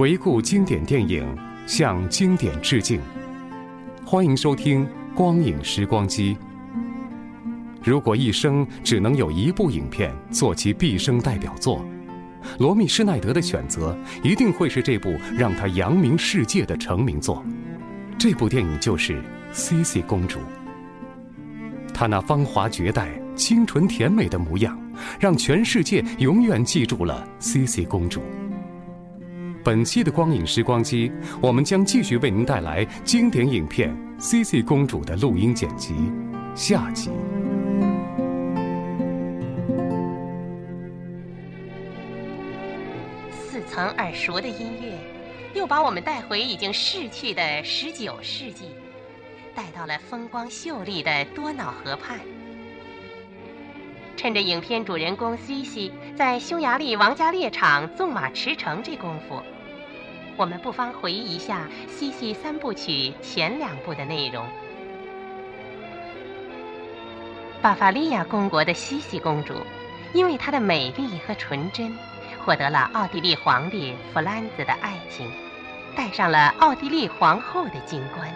回顾经典电影，向经典致敬。欢迎收听《光影时光机》。如果一生只能有一部影片做其毕生代表作，罗密·施耐德的选择一定会是这部让他扬名世界的成名作。这部电影就是《茜茜公主》。她那芳华绝代、清纯甜美的模样，让全世界永远记住了茜茜公主。本期的光影时光机，我们将继续为您带来经典影片《CC 公主》的录音剪辑，下集。似曾耳熟的音乐，又把我们带回已经逝去的十九世纪，带到了风光秀丽的多瑙河畔。趁着影片主人公茜茜在匈牙利王家猎场纵马驰骋这功夫，我们不妨回忆一下《茜茜三部曲》前两部的内容。巴伐利亚公国的茜茜公主，因为她的美丽和纯真，获得了奥地利皇帝弗兰兹的爱情，戴上了奥地利皇后的金冠。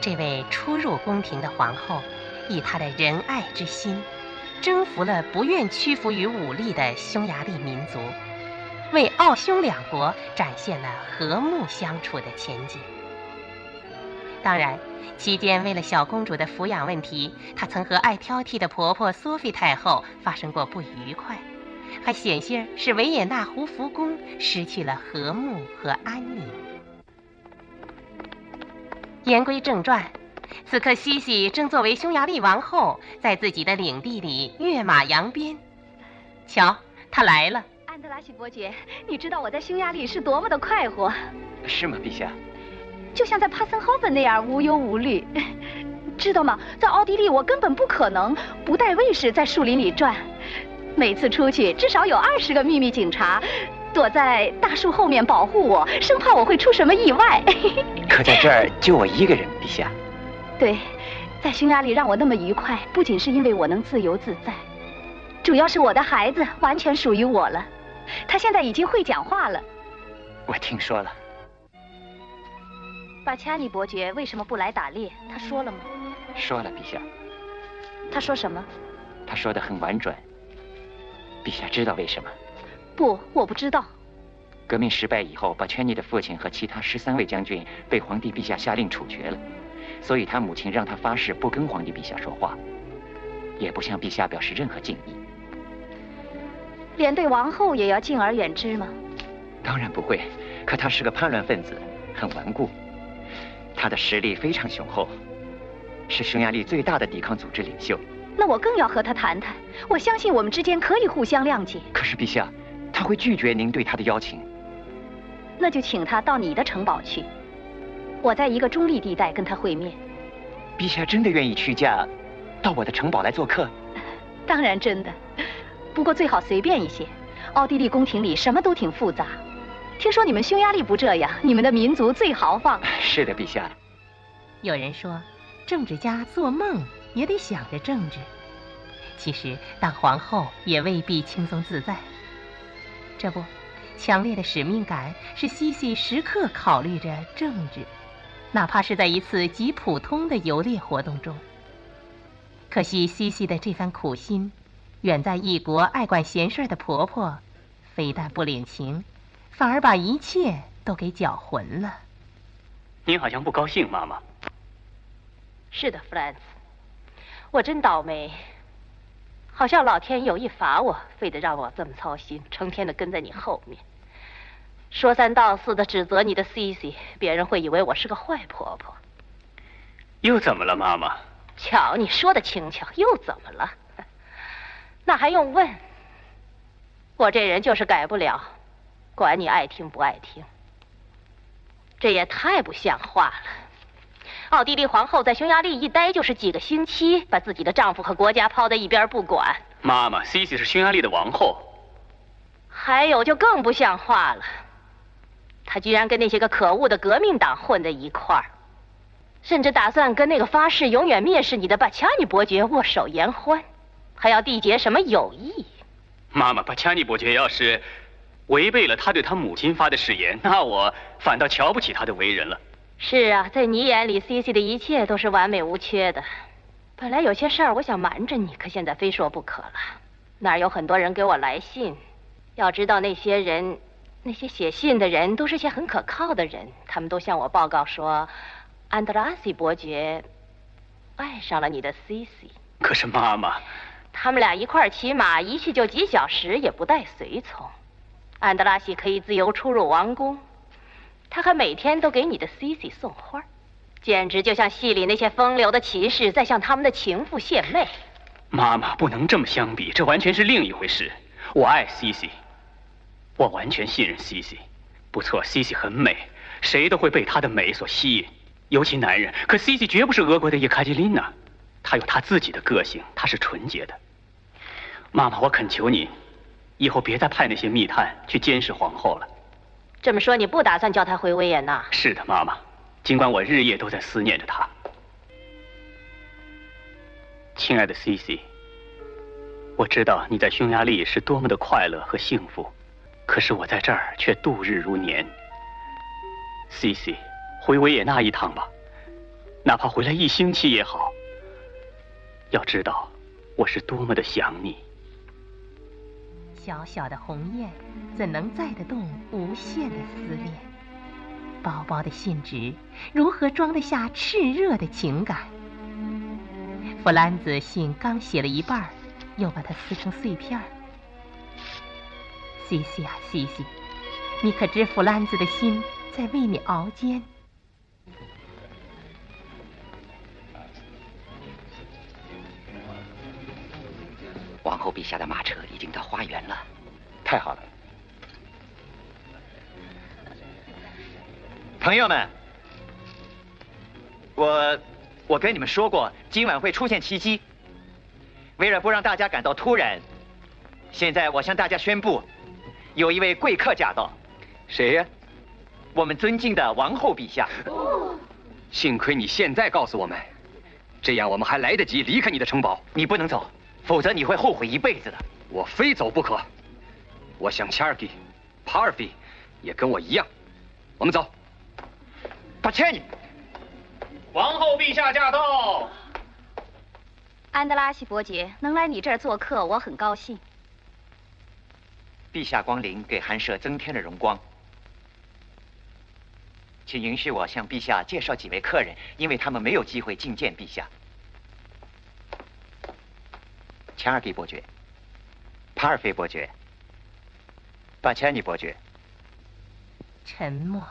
这位初入宫廷的皇后，以他的仁爱之心，征服了不愿屈服于武力的匈牙利民族，为奥匈两国展现了和睦相处的前景。当然，期间为了小公主的抚养问题，她曾和爱挑剔的婆婆索菲太后发生过不愉快，还险些使维也纳胡福宫失去了和睦和安宁。言归正传，此刻西西正作为匈牙利王后，在自己的领地里跃马扬鞭。瞧，她来了。安德拉西伯爵，你知道我在匈牙利是多么的快活，是吗，陛下？就像在帕森豪芬那样无忧无虑。知道吗？在奥地利，我根本不可能不带卫士在树林里转。每次出去，至少有二十个秘密警察躲在大树后面保护我，生怕我会出什么意外。可在这儿就我一个人，陛下。对，在匈牙利让我那么愉快，不仅是因为我能自由自在，主要是我的孩子完全属于我了。他现在已经会讲话了。我听说了，巴恰尼伯爵为什么不来打猎？他说了吗？说了，陛下。他说什么？他说的很婉转。陛下知道为什么？不，我不知道。革命失败以后，巴圈尼的父亲和其他十三位将军被皇帝陛下下令处决了，所以他母亲让他发誓不跟皇帝陛下说话，也不向陛下表示任何敬意。连对王后也要敬而远之吗？当然不会，可他是个叛乱分子，很顽固。他的实力非常雄厚，是匈牙利最大的抵抗组织领袖。那我更要和他谈谈。我相信我们之间可以互相谅解。可是陛下，他会拒绝您对他的邀请。那就请他到你的城堡去，我在一个中立地带跟他会面。陛下真的愿意屈驾到我的城堡来做客？当然真的，不过最好随便一些。奥地利宫廷里什么都挺复杂。听说你们匈牙利不这样，你们的民族最豪放。是的，陛下。有人说，政治家做梦也得想着政治。其实当皇后也未必轻松自在。这不，强烈的使命感是西西时刻考虑着政治，哪怕是在一次极普通的游猎活动中。可惜西西的这番苦心，远在异国爱管闲事的婆婆，非但不领情，反而把一切都给搅浑了。您好像不高兴，妈妈。是的，弗兰茨，我真倒霉。好像老天有意罚我，非得让我这么操心，成天的跟在你后面，说三道四的指责你的 C C，别人会以为我是个坏婆婆。又怎么了，妈妈？瞧，你说的轻巧，又怎么了？那还用问？我这人就是改不了，管你爱听不爱听。这也太不像话了。奥地利皇后在匈牙利一待就是几个星期，把自己的丈夫和国家抛在一边不管。妈妈，西西是匈牙利的王后。还有就更不像话了，她居然跟那些个可恶的革命党混在一块儿，甚至打算跟那个发誓永远蔑视你的巴恰尼伯爵握手言欢，还要缔结什么友谊。妈妈，巴恰尼伯爵要是违背了他对他母亲发的誓言，那我反倒瞧不起他的为人了。是啊，在你眼里，C C 的一切都是完美无缺的。本来有些事儿我想瞒着你，可现在非说不可了。那儿有很多人给我来信，要知道那些人，那些写信的人都是些很可靠的人，他们都向我报告说，安德拉西伯爵爱上了你的 C C。可是妈妈，他们俩一块儿骑马，一去就几小时，也不带随从。安德拉西可以自由出入王宫。他还每天都给你的 C C 送花，简直就像戏里那些风流的骑士在向他们的情妇献媚。妈妈不能这么相比，这完全是另一回事。我爱 C C，我完全信任 C C。不错，C C 很美，谁都会被她的美所吸引，尤其男人。可 C C 绝不是俄国的叶卡捷琳娜，她有她自己的个性，她是纯洁的。妈妈，我恳求你，以后别再派那些密探去监视皇后了。这么说，你不打算叫她回维也纳？是的，妈妈。尽管我日夜都在思念着她。亲爱的 C C，我知道你在匈牙利是多么的快乐和幸福，可是我在这儿却度日如年。C C，回维也纳一趟吧，哪怕回来一星期也好。要知道，我是多么的想你。小小的鸿雁，怎能载得动无限的思念？薄薄的信纸，如何装得下炽热的情感？弗兰兹信刚写了一半，又把它撕成碎片。西西啊，西西，你可知弗兰兹的心在为你熬煎？王后陛下的马车已经到花园了，太好了！朋友们，我我跟你们说过，今晚会出现奇迹。为了不让大家感到突然，现在我向大家宣布，有一位贵客驾到。谁呀？我们尊敬的王后陛下。幸亏你现在告诉我们，这样我们还来得及离开你的城堡。你不能走。否则你会后悔一辈子的。我非走不可。我想切尔基、帕尔菲也跟我一样。我们走。把切你。王后陛下驾到。安德拉西伯爵能来你这儿做客，我很高兴。陛下光临给寒舍增添了荣光。请允许我向陛下介绍几位客人，因为他们没有机会觐见陛下。钱尔基伯爵，帕尔菲伯爵，巴切尼伯爵。沉默，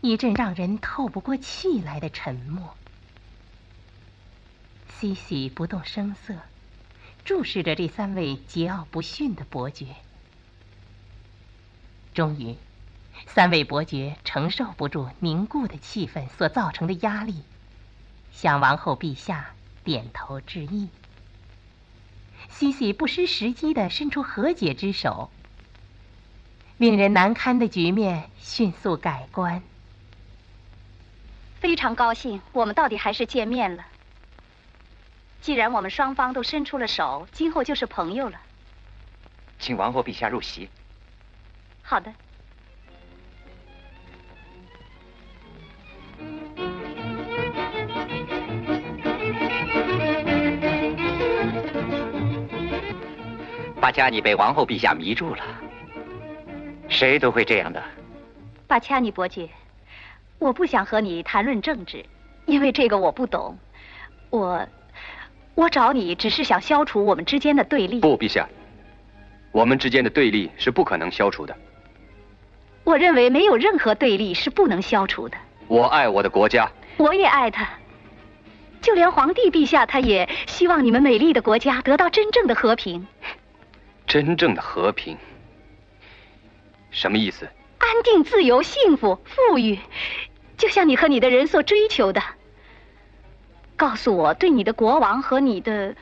一阵让人透不过气来的沉默。西西不动声色，注视着这三位桀骜不驯的伯爵。终于，三位伯爵承受不住凝固的气氛所造成的压力，向王后陛下点头致意。西西不失时机地伸出和解之手，令人难堪的局面迅速改观。非常高兴，我们到底还是见面了。既然我们双方都伸出了手，今后就是朋友了。请王后陛下入席。好的。巴恰尼被王后陛下迷住了，谁都会这样的。巴恰尼伯爵，我不想和你谈论政治，因为这个我不懂。我，我找你只是想消除我们之间的对立。不，陛下，我们之间的对立是不可能消除的。我认为没有任何对立是不能消除的。我爱我的国家，我也爱他。就连皇帝陛下，他也希望你们美丽的国家得到真正的和平。真正的和平，什么意思？安定、自由、幸福、富裕，就像你和你的人所追求的。告诉我，对你的国王和你的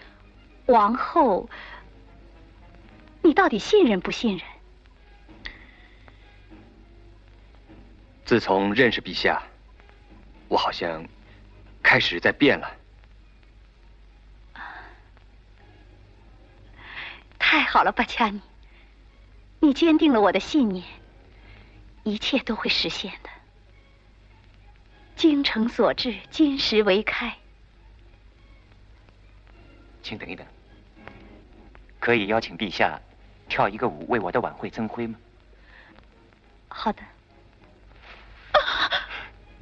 王后，你到底信任不信任？自从认识陛下，我好像。开始在变了，太好了，巴恰尼，你坚定了我的信念，一切都会实现的。精诚所至，金石为开。请等一等，可以邀请陛下跳一个舞，为我的晚会增辉吗？好的，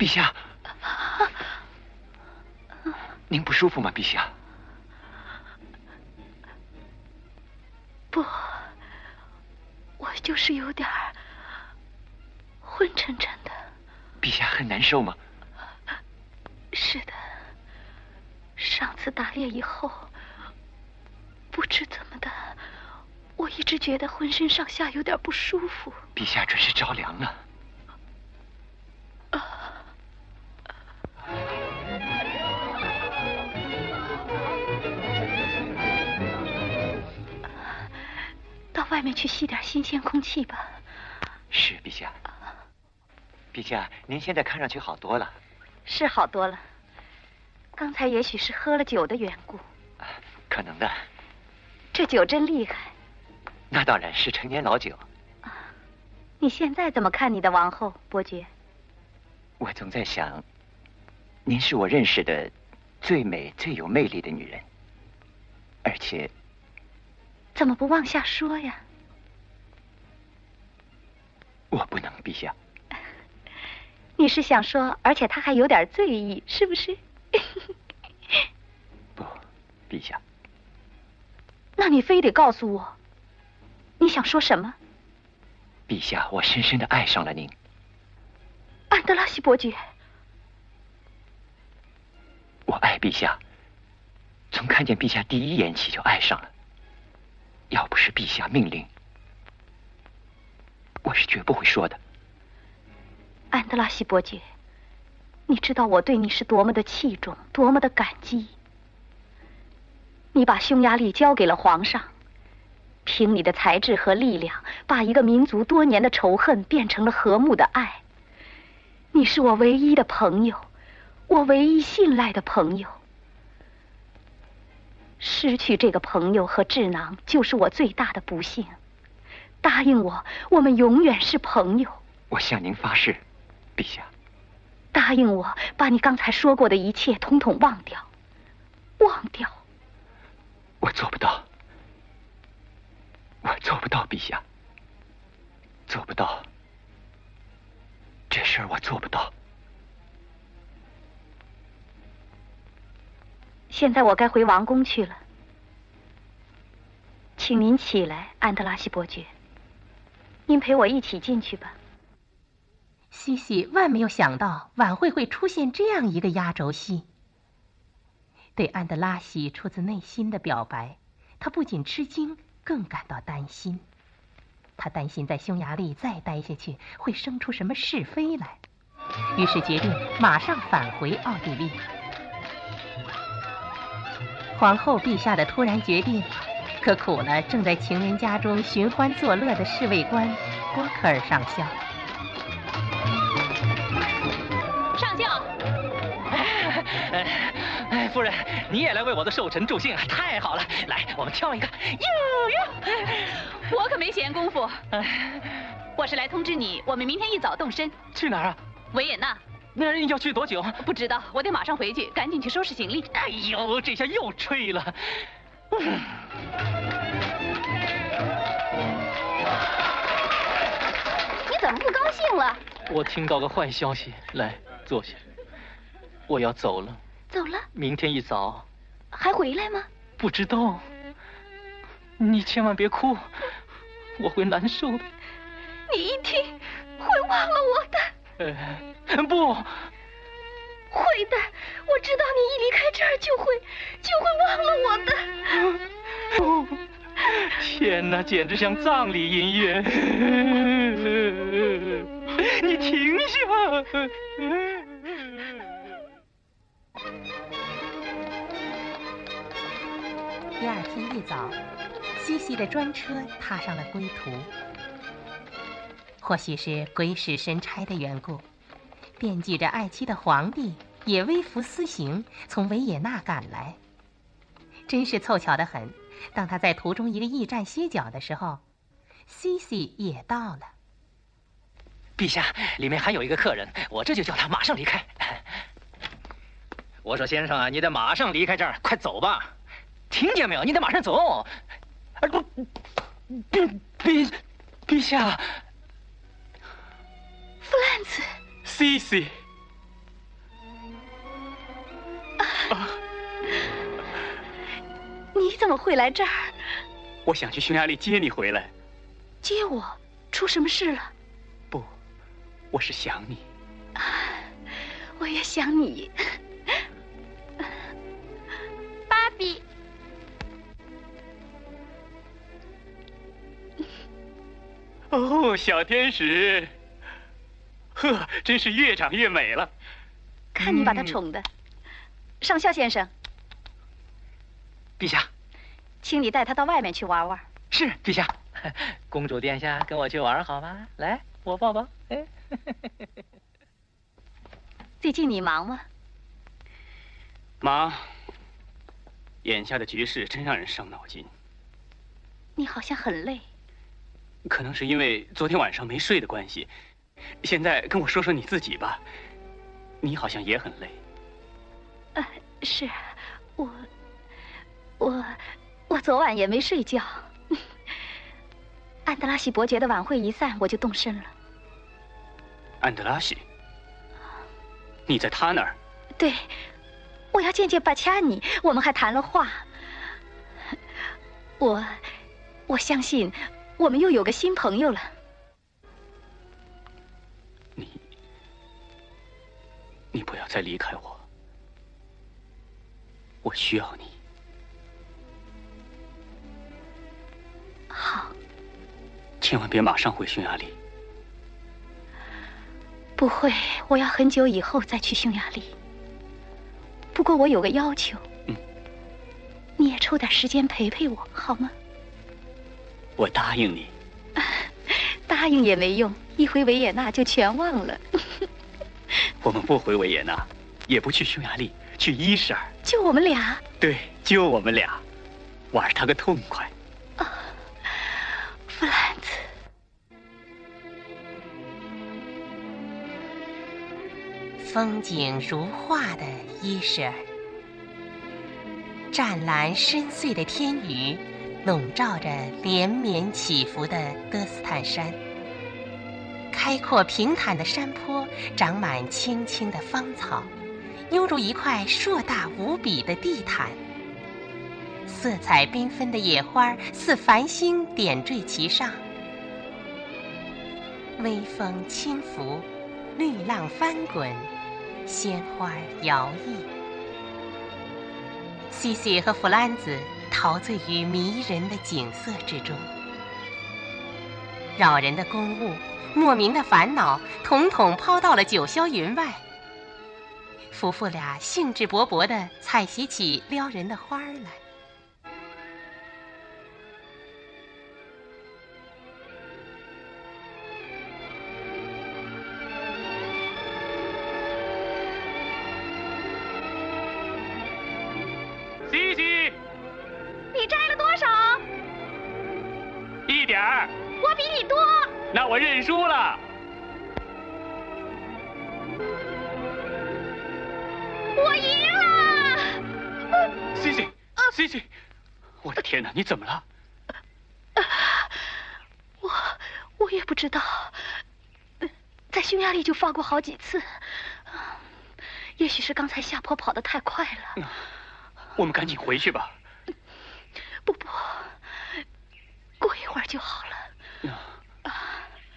陛下。您不舒服吗，陛下？不，我就是有点昏沉沉的。陛下很难受吗？是的，上次打猎以后，不知怎么的，我一直觉得浑身上下有点不舒服。陛下准是着凉了。外面去吸点新鲜空气吧。是，陛下。陛下，您现在看上去好多了。是好多了。刚才也许是喝了酒的缘故。可能的。这酒真厉害。那当然是陈年老酒。你现在怎么看你的王后，伯爵？我总在想，您是我认识的最美、最有魅力的女人，而且。怎么不往下说呀？我不能，陛下。你是想说，而且他还有点醉意，是不是？不，陛下。那你非得告诉我，你想说什么？陛下，我深深的爱上了您，安德拉西伯爵。我爱陛下，从看见陛下第一眼起就爱上了。要不是陛下命令，我是绝不会说的。安德拉西伯爵，你知道我对你是多么的器重，多么的感激。你把匈牙利交给了皇上，凭你的才智和力量，把一个民族多年的仇恨变成了和睦的爱。你是我唯一的朋友，我唯一信赖的朋友。失去这个朋友和智囊，就是我最大的不幸。答应我，我们永远是朋友。我向您发誓，陛下。答应我，把你刚才说过的一切统统忘掉，忘掉。我做不到，我做不到，陛下，做不到。这事儿我做不到。现在我该回王宫去了，请您起来，安德拉西伯爵，您陪我一起进去吧。西西万没有想到晚会会出现这样一个压轴戏。对安德拉西出自内心的表白，他不仅吃惊，更感到担心。他担心在匈牙利再待下去会生出什么是非来，于是决定马上返回奥地利。皇后陛下的突然决定，可苦了正在情人家中寻欢作乐的侍卫官郭克尔上校。上校，哎，夫人，你也来为我的寿辰助兴啊！太好了，来，我们跳一个。哟哟，我可没闲工夫。我是来通知你，我们明天一早动身。去哪儿啊？维也纳。那要去多久？不知道，我得马上回去，赶紧去收拾行李。哎呦，这下又吹了。兴了？我听到个坏消息，来坐下。我要走了。走了？明天一早。还回来吗？不知道。你千万别哭，我会难受的。你一听会忘了我的。呃，不。会的，我知道你一离开这儿就会就会忘了我的。天哪，简直像葬礼音乐！你停下！第二天一早，西西的专车踏上了归途。或许是鬼使神差的缘故。惦记着爱妻的皇帝也微服私行，从维也纳赶来。真是凑巧的很，当他在途中一个驿站歇脚的时候，西西也到了。陛下，里面还有一个客人，我这就叫他马上离开。我说先生啊，你得马上离开这儿，快走吧！听见没有？你得马上走。啊不，陛陛陛下，弗兰茨。西西，啊！你怎么会来这儿？我想去匈牙利接你回来。接我？出什么事了？不，我是想你。我也想你，芭比。哦，小天使。呵，真是越长越美了。看你把她宠的，上校先生，陛下，请你带她到外面去玩玩。是，陛下。公主殿下，跟我去玩好吗？来，我抱抱。哎，最近你忙吗？忙。眼下的局势真让人伤脑筋。你好像很累。可能是因为昨天晚上没睡的关系。现在跟我说说你自己吧，你好像也很累。呃，是，我，我，我昨晚也没睡觉。安德拉西伯爵的晚会一散，我就动身了。安德拉西，你在他那儿？对，我要见见巴恰尼，我们还谈了话。我，我相信我们又有个新朋友了。你不要再离开我，我需要你。好，千万别马上回匈牙利。不会，我要很久以后再去匈牙利。不过我有个要求，嗯，你也抽点时间陪陪我，好吗？我答应你。答应也没用，一回维也纳就全忘了。我们不回维也纳，也不去匈牙利，去伊什尔。就我们俩？对，就我们俩，玩他个痛快。啊，弗兰茨。风景如画的伊什尔，湛蓝深邃的天宇，笼罩着连绵起伏的德斯坦山。开阔平坦的山坡，长满青青的芳草，犹如一块硕大无比的地毯。色彩缤纷的野花似繁星点缀其上，微风轻拂，绿浪翻滚，鲜花摇曳。西西和弗兰兹陶醉于迷人的景色之中，扰人的公务。莫名的烦恼，统统抛到了九霄云外。夫妇俩兴致勃勃地采撷起撩人的花儿来。西，西西，我的天哪，你怎么了？我我也不知道。在匈牙利就发过好几次，也许是刚才下坡跑得太快了。我们赶紧回去吧。不不，过一会儿就好了。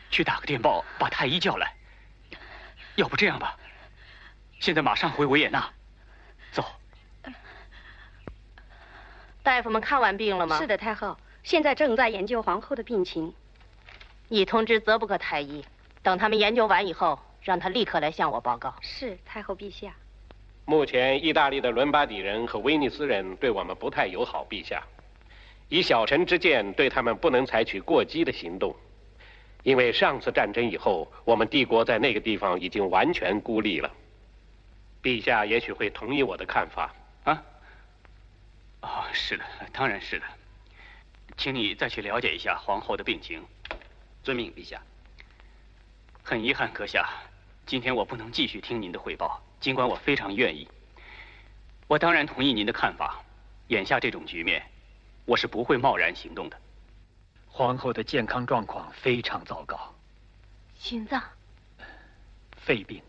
去打个电报，把太医叫来。要不这样吧，现在马上回维也纳。走。大夫们看完病了吗？是的，太后，现在正在研究皇后的病情。已通知泽布克太医，等他们研究完以后，让他立刻来向我报告。是，太后陛下。目前，意大利的伦巴底人和威尼斯人对我们不太友好，陛下。以小臣之见，对他们不能采取过激的行动，因为上次战争以后，我们帝国在那个地方已经完全孤立了。陛下也许会同意我的看法。啊？哦，是的，当然是的。请你再去了解一下皇后的病情。遵命，陛下。很遗憾，阁下，今天我不能继续听您的汇报。尽管我非常愿意，我当然同意您的看法。眼下这种局面，我是不会贸然行动的。皇后的健康状况非常糟糕，心脏、肺病。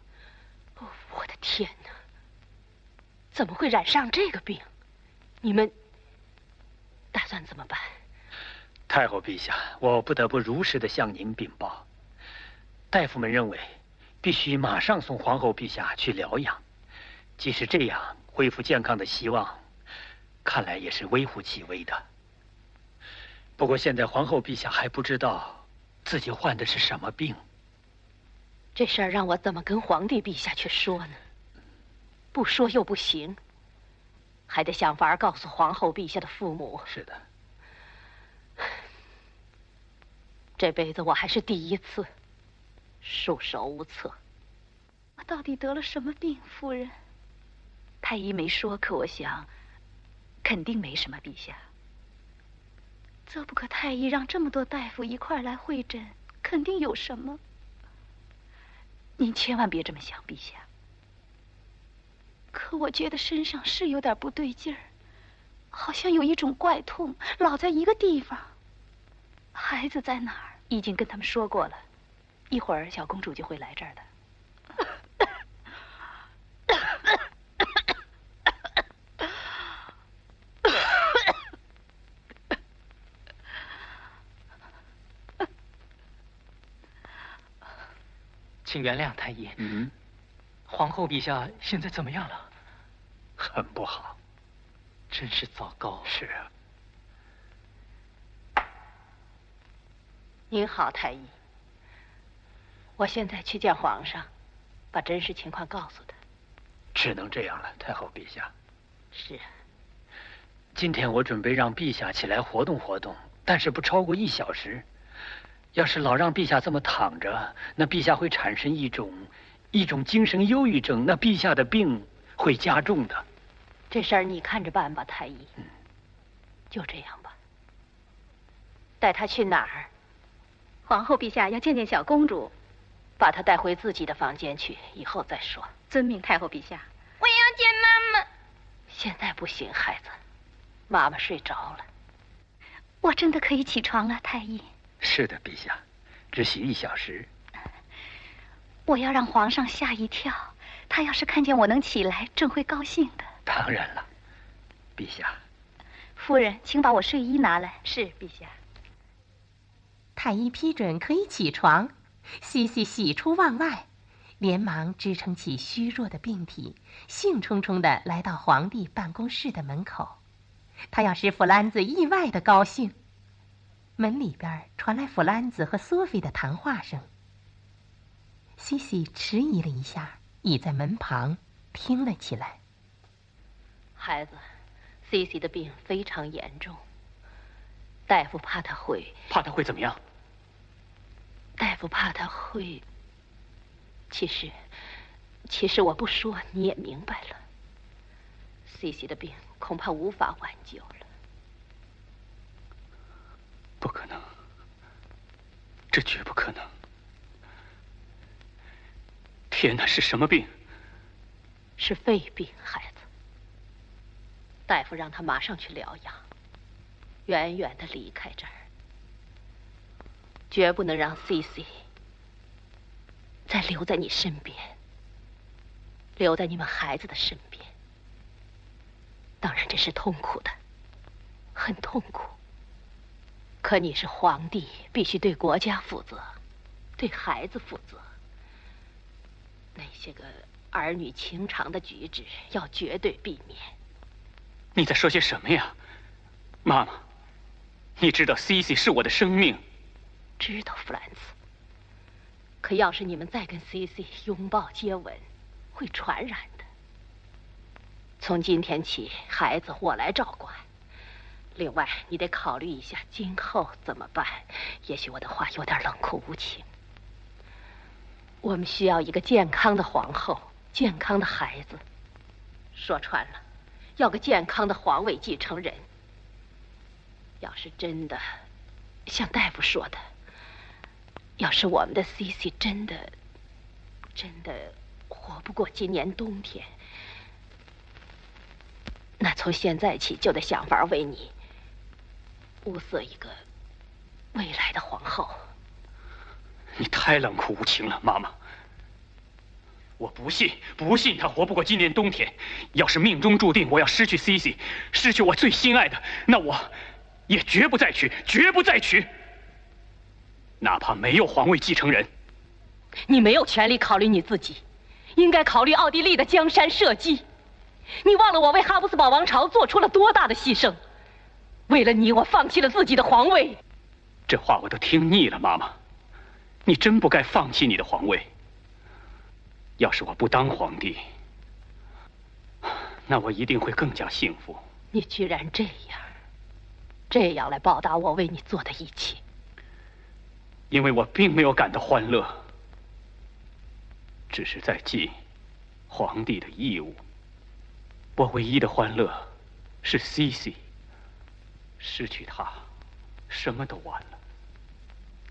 哦，我的天哪！怎么会染上这个病？你们打算怎么办？太后陛下，我不得不如实的向您禀报。大夫们认为。必须马上送皇后陛下去疗养，即使这样，恢复健康的希望，看来也是微乎其微的。不过现在皇后陛下还不知道自己患的是什么病，这事儿让我怎么跟皇帝陛下去说呢？不说又不行，还得想法儿告诉皇后陛下的父母。是的，这辈子我还是第一次。束手无策。我到底得了什么病，夫人？太医没说，可我想，肯定没什么，陛下。泽布克太医让这么多大夫一块来会诊，肯定有什么。您千万别这么想，陛下。可我觉得身上是有点不对劲儿，好像有一种怪痛，老在一个地方。孩子在哪儿？已经跟他们说过了。一会儿小公主就会来这儿的。请原谅太医。嗯。皇后陛下现在怎么样了？很不好，真是糟糕。是啊。您好，太医。我现在去见皇上，把真实情况告诉他。只能这样了，太后陛下。是啊。今天我准备让陛下起来活动活动，但是不超过一小时。要是老让陛下这么躺着，那陛下会产生一种一种精神忧郁症，那陛下的病会加重的。这事儿你看着办吧，太医。嗯。就这样吧。带他去哪儿？皇后陛下要见见小公主。把她带回自己的房间去，以后再说。遵命，太后陛下。我要见妈妈。现在不行，孩子，妈妈睡着了。我真的可以起床了，太医。是的，陛下，只需一小时。我要让皇上吓一跳，他要是看见我能起来，正会高兴的。当然了，陛下。夫人，请把我睡衣拿来。是，陛下。太医批准可以起床。西西喜出望外，连忙支撑起虚弱的病体，兴冲冲地来到皇帝办公室的门口。他要使弗兰子意外的高兴。门里边传来弗兰子和索菲的谈话声。西西迟疑了一下，倚在门旁听了起来。孩子，，C C 的病非常严重，大夫怕他会……怕他会怎么样？大夫怕他会。其实，其实我不说你也明白了。C C 的病恐怕无法挽救了。不可能，这绝不可能！天哪，是什么病？是肺病，孩子。大夫让他马上去疗养，远远的离开这儿。绝不能让 C C 再留在你身边，留在你们孩子的身边。当然，这是痛苦的，很痛苦。可你是皇帝，必须对国家负责，对孩子负责。那些个儿女情长的举止，要绝对避免。你在说些什么呀，妈妈？你知道 C C 是我的生命。知道，弗兰茨。可要是你们再跟 C C 拥抱接吻，会传染的。从今天起，孩子我来照管。另外，你得考虑一下今后怎么办。也许我的话有点冷酷无情。我们需要一个健康的皇后，健康的孩子。说穿了，要个健康的皇位继承人。要是真的像大夫说的，要是我们的 C C 真的真的活不过今年冬天，那从现在起就得想法为你物色一个未来的皇后。你太冷酷无情了，妈妈。我不信，不信他活不过今年冬天。要是命中注定我要失去 C C，失去我最心爱的，那我也绝不再娶，绝不再娶。哪怕没有皇位继承人，你没有权利考虑你自己，应该考虑奥地利的江山社稷。你忘了我为哈布斯堡王朝做出了多大的牺牲？为了你，我放弃了自己的皇位。这话我都听腻了，妈妈。你真不该放弃你的皇位。要是我不当皇帝，那我一定会更加幸福。你居然这样，这样来报答我为你做的一切。因为我并没有感到欢乐，只是在尽皇帝的义务。我唯一的欢乐是 C C，失去他，什么都完了。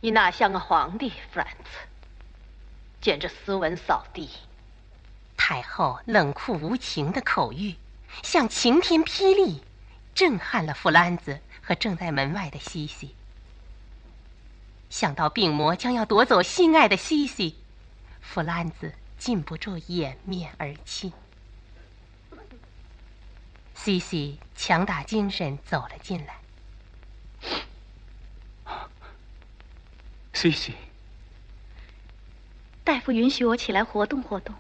你哪像个皇帝，弗兰茨？简直斯文扫地！太后冷酷无情的口谕，像晴天霹雳，震撼了弗兰兹和正在门外的西西。想到病魔将要夺走心爱的西西，弗兰兹禁不住掩面而泣。西西强打精神走了进来。西西。大夫允许我起来活动活动，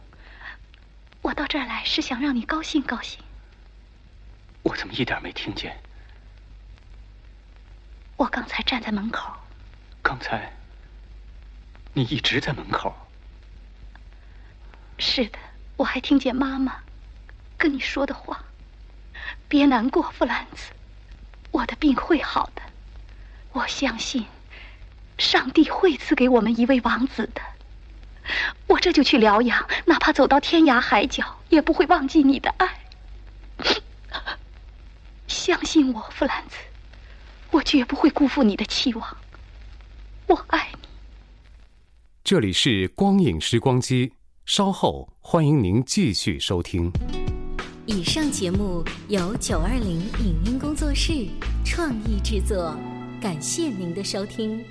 我到这儿来是想让你高兴高兴。我怎么一点没听见？我刚才站在门口。刚才，你一直在门口。是的，我还听见妈妈跟你说的话。别难过，弗兰茨，我的病会好的。我相信，上帝会赐给我们一位王子的。我这就去疗养，哪怕走到天涯海角，也不会忘记你的爱。相信我，弗兰兹，我绝不会辜负你的期望。我爱你。这里是光影时光机，稍后欢迎您继续收听。以上节目由九二零影音工作室创意制作，感谢您的收听。